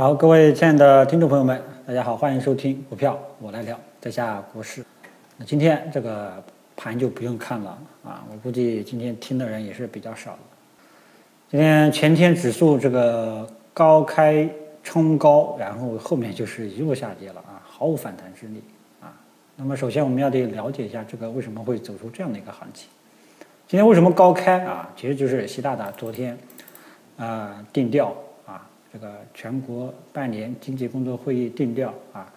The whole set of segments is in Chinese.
好，各位亲爱的听众朋友们，大家好，欢迎收听股票我来聊，在下股市。那今天这个盘就不用看了啊，我估计今天听的人也是比较少的。今天前天指数这个高开冲高，然后后面就是一路下跌了啊，毫无反弹之力啊。那么首先我们要得了解一下这个为什么会走出这样的一个行情。今天为什么高开啊？其实就是习大大昨天啊定调。这个全国半年经济工作会议定调啊，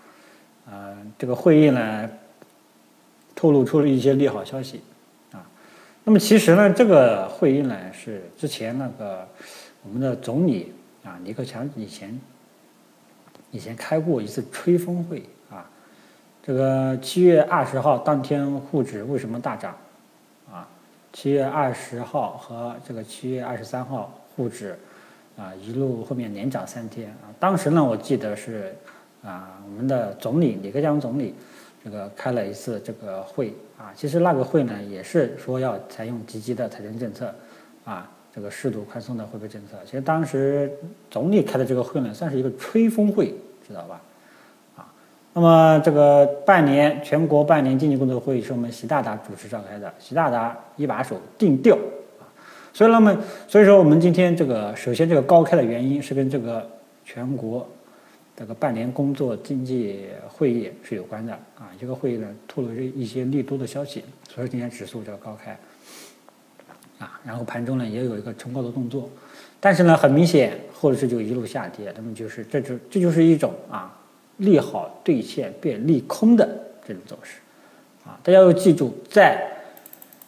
呃，这个会议呢透露出了一些利好消息啊。那么其实呢，这个会议呢是之前那个我们的总理啊李克强以前以前开过一次吹风会啊。这个七月二十号当天沪指为什么大涨啊？七月二十号和这个七月二十三号沪指。啊，一路后面连涨三天啊！当时呢，我记得是啊，我们的总理李克强总理这个开了一次这个会啊。其实那个会呢，也是说要采用积极的财政政策啊，这个适度宽松的货币政策。其实当时总理开的这个会呢，算是一个吹风会，知道吧？啊，那么这个半年全国半年经济工作会议是我们习大大主持召开的，习大大一把手定调。所以，那么，所以说，我们今天这个首先这个高开的原因是跟这个全国这个半年工作经济会议是有关的啊。这个会议呢透露着一些利多的消息，所以今天指数这个高开啊，然后盘中呢也有一个冲高的动作，但是呢很明显后市就一路下跌，那么就是这就这就是一种啊利好兑现变利空的这种走势啊。大家要记住，在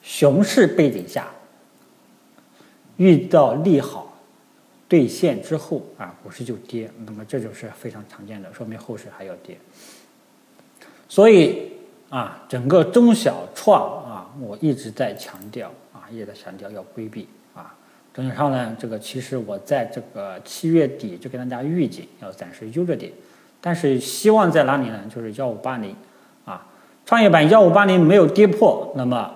熊市背景下。遇到利好兑现之后啊，股市就跌，那么这就是非常常见的，说明后市还要跌。所以啊，整个中小创啊，我一直在强调啊，一直在强调要规避啊。中小创呢，这个其实我在这个七月底就跟大家预警，要暂时悠着点，但是希望在哪里呢？就是幺五八零啊，创业板幺五八零没有跌破，那么。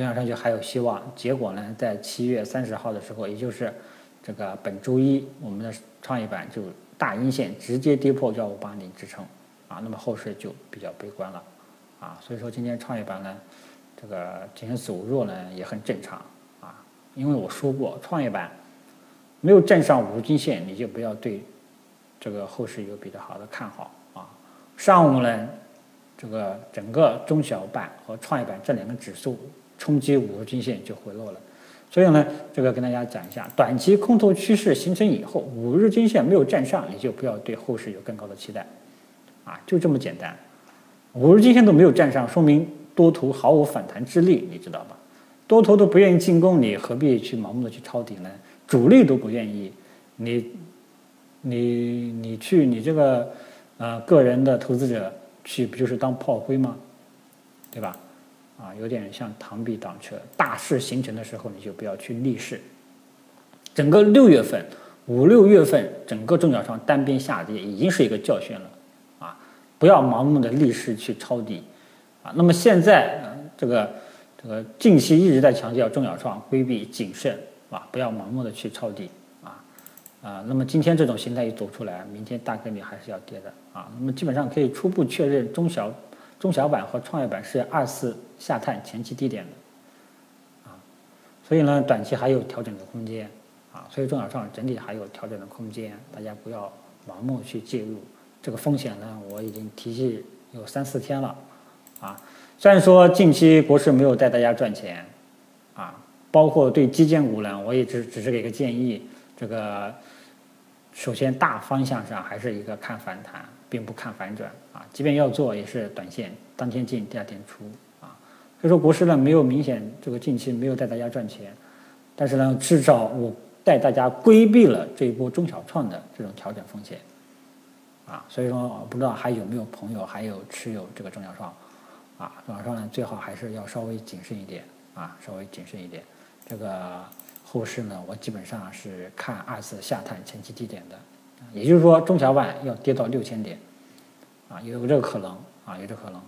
中小创就还有希望，结果呢，在七月三十号的时候，也就是这个本周一，我们的创业板就大阴线直接跌破幺五八零支撑，啊，那么后市就比较悲观了，啊，所以说今天创业板呢，这个今天走弱呢也很正常，啊，因为我说过，创业板没有站上五日均线，你就不要对这个后市有比较好的看好，啊，上午呢，这个整个中小板和创业板这两个指数。冲击五日均线就回落了，所以呢，这个跟大家讲一下，短期空头趋势形成以后，五日均线没有站上，你就不要对后市有更高的期待，啊，就这么简单。五日均线都没有站上，说明多头毫无反弹之力，你知道吧？多头都不愿意进攻，你何必去盲目的去抄底呢？主力都不愿意，你，你，你去，你这个，呃，个人的投资者去，不就是当炮灰吗？对吧？啊，有点像螳臂挡车。大势形成的时候，你就不要去逆势。整个六月份、五六月份，整个中小创单边下跌已经是一个教训了。啊，不要盲目的逆势去抄底。啊，那么现在这个这个近期一直在强调中小创规避谨慎，啊，不要盲目的去抄底。啊啊，那么今天这种形态一走出来，明天大概率还是要跌的。啊，那么基本上可以初步确认中小。中小板和创业板是二次下探前期低点的，啊，所以呢，短期还有调整的空间，啊，所以中小创整体还有调整的空间，大家不要盲目去介入，这个风险呢，我已经提示有三四天了，啊，虽然说近期国市没有带大家赚钱，啊，包括对基建股呢，我也只只是给个建议，这个首先大方向上还是一个看反弹。并不看反转啊，即便要做也是短线，当天进第二天出啊。所以说国师呢没有明显这个近期没有带大家赚钱，但是呢至少我带大家规避了这一波中小创的这种调整风险啊。所以说不知道还有没有朋友还有持有这个中小创啊？中小创呢最好还是要稍微谨慎一点啊，稍微谨慎一点。这个后市呢我基本上是看二次下探前期低点的。也就是说，中小板要跌到六千点，啊，有这个可能，啊，有这可能，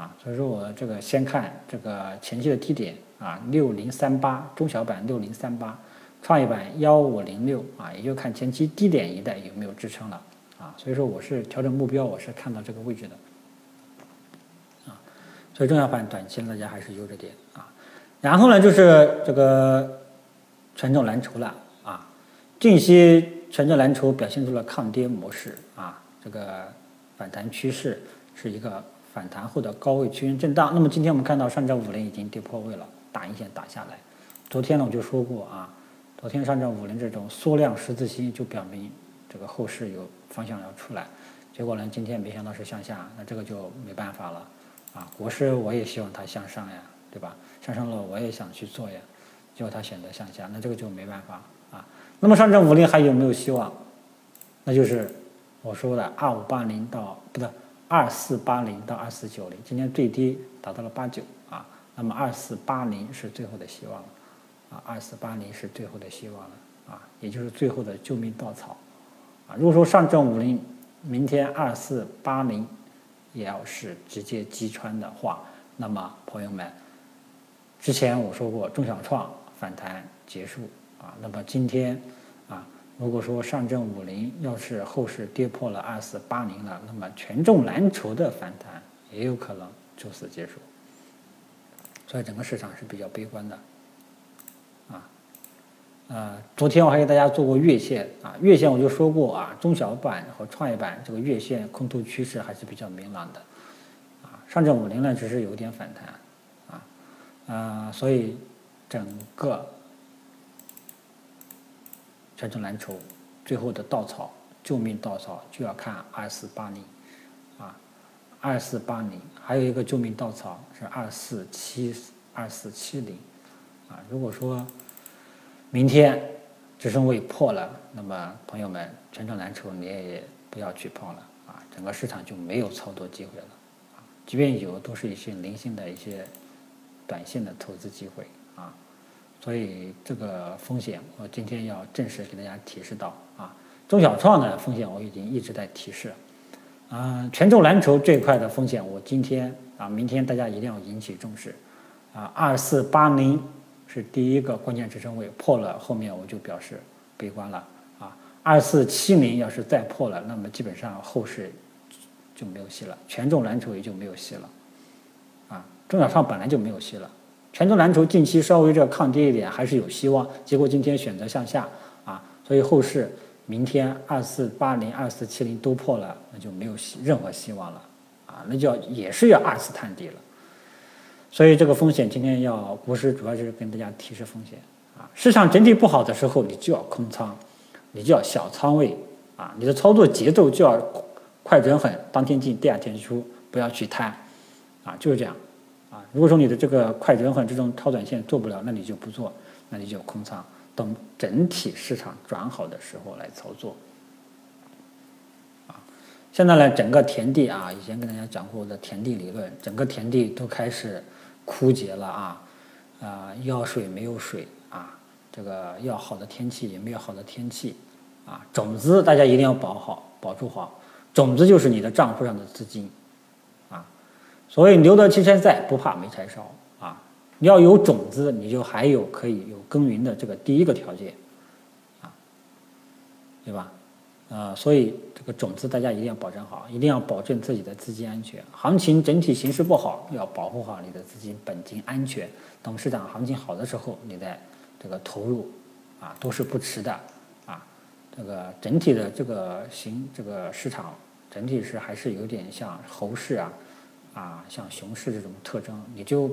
啊，所以说我这个先看这个前期的低点，啊，六零三八，中小板六零三八，创业板幺五零六，啊，也就看前期低点一带有没有支撑了，啊，所以说我是调整目标，我是看到这个位置的，啊，所以中小板短期大家还是悠着点啊。然后呢，就是这个权重蓝筹了啊，近期权重蓝筹表现出了抗跌模式啊，这个反弹趋势是一个反弹后的高位区间震荡。那么今天我们看到上证五零已经跌破位了，大阴线打下来。昨天呢我就说过啊，昨天上证五零这种缩量十字星就表明这个后市有方向要出来，结果呢今天没想到是向下，那这个就没办法了啊。国师我也希望它向上呀，对吧？向上了我也想去做呀，结果它选择向下，那这个就没办法。那么上证五零还有没有希望？那就是我说的二五八零到不对二四八零到二四九零，今天最低达到了八九啊，那么二四八零是最后的希望了啊，二四八零是最后的希望了啊，也就是最后的救命稻草啊。如果说上证五零明天二四八零也要是直接击穿的话，那么朋友们。之前我说过，中小创反弹结束啊，那么今天啊，如果说上证五零要是后市跌破了二四八零了，那么权重蓝筹的反弹也有可能就此结束，所以整个市场是比较悲观的啊。呃，昨天我还给大家做过月线啊，月线我就说过啊，中小板和创业板这个月线空头趋势还是比较明朗的啊，上证五零呢只是有点反弹。啊，所以整个权重蓝筹最后的稻草、救命稻草就要看二四八零啊，二四八零，还有一个救命稻草是二四七二四七零啊。如果说明天支撑位破了，那么朋友们权重蓝筹你也不要去碰了啊，整个市场就没有操作机会了啊，即便有，都是一些零星的一些。短线的投资机会啊，所以这个风险我今天要正式给大家提示到啊。中小创的风险我已经一直在提示，啊，权重蓝筹这一块的风险我今天啊，明天大家一定要引起重视啊。二四八零是第一个关键支撑位，破了后面我就表示悲观了啊。二四七零要是再破了，那么基本上后市就没有戏了，权重蓝筹也就没有戏了啊。中小创本来就没有戏了，全球蓝筹近期稍微这抗跌一点还是有希望，结果今天选择向下啊，所以后市明天二四八零、二四七零都破了，那就没有希任何希望了啊，那就要也是要二次探底了。所以这个风险今天要国师主要就是跟大家提示风险啊，市场整体不好的时候你就要空仓，你就要小仓位啊，你的操作节奏就要快准狠，当天进第二天出，不要去贪啊，就是这样。啊，如果说你的这个快准狠这种超短线做不了，那你就不做，那你就空仓，等整体市场转好的时候来操作。啊，现在呢，整个田地啊，以前跟大家讲过的田地理论，整个田地都开始枯竭了啊，啊，要水没有水啊，这个要好的天气也没有好的天气，啊，种子大家一定要保好，保住好，种子就是你的账户上的资金。所以留得青山在，不怕没柴烧啊！你要有种子，你就还有可以有耕耘的这个第一个条件，啊，对吧？啊，所以这个种子大家一定要保证好，一定要保证自己的资金安全。行情整体形势不好，要保护好你的资金本金安全。等市场行情好的时候，你再这个投入，啊，都是不迟的，啊，这个整体的这个行这个市场整体是还是有点像猴市啊。啊，像熊市这种特征，你就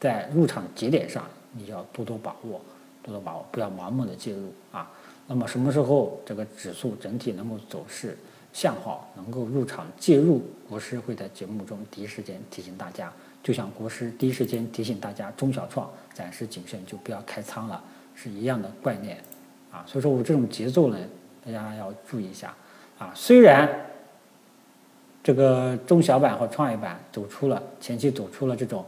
在入场节点上，你要多多把握，多多把握，不要盲目的介入啊。那么什么时候这个指数整体能够走势向好，能够入场介入，国师会在节目中第一时间提醒大家。就像国师第一时间提醒大家，中小创暂时谨慎，就不要开仓了，是一样的概念啊。所以说我这种节奏呢，大家要注意一下啊。虽然。这个中小板和创业板走出了前期走出了这种，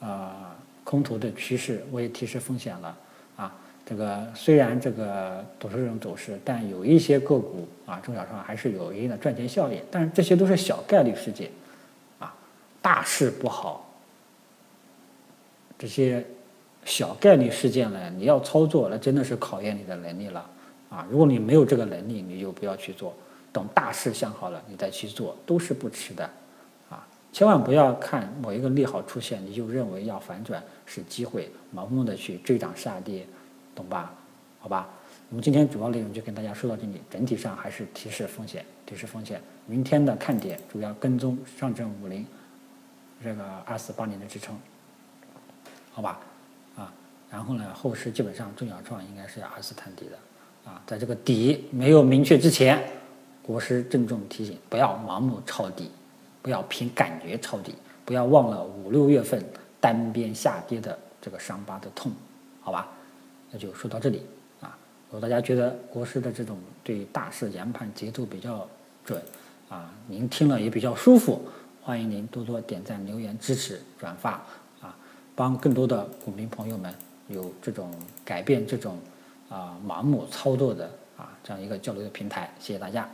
呃空头的趋势，我也提示风险了啊。这个虽然这个走出这种走势，但有一些个股啊，中小创还是有一定的赚钱效应，但是这些都是小概率事件啊。大势不好，这些小概率事件呢，你要操作，那真的是考验你的能力了啊。如果你没有这个能力，你就不要去做。等大势向好了，你再去做都是不迟的，啊，千万不要看某一个利好出现，你就认为要反转是机会，盲目的去追涨杀跌，懂吧？好吧，我们今天主要内容就跟大家说到这里，整体上还是提示风险，提示风险。明天的看点主要跟踪上证五零这个二四八零的支撑，好吧？啊，然后呢，后市基本上中小创应该是要二次探底的，啊，在这个底没有明确之前。国师郑重提醒：不要盲目抄底，不要凭感觉抄底，不要忘了五六月份单边下跌的这个伤疤的痛，好吧？那就说到这里啊。如果大家觉得国师的这种对大势研判节奏比较准啊，您听了也比较舒服，欢迎您多多点赞、留言、支持、转发啊，帮更多的股民朋友们有这种改变这种啊盲目操作的啊这样一个交流的平台。谢谢大家。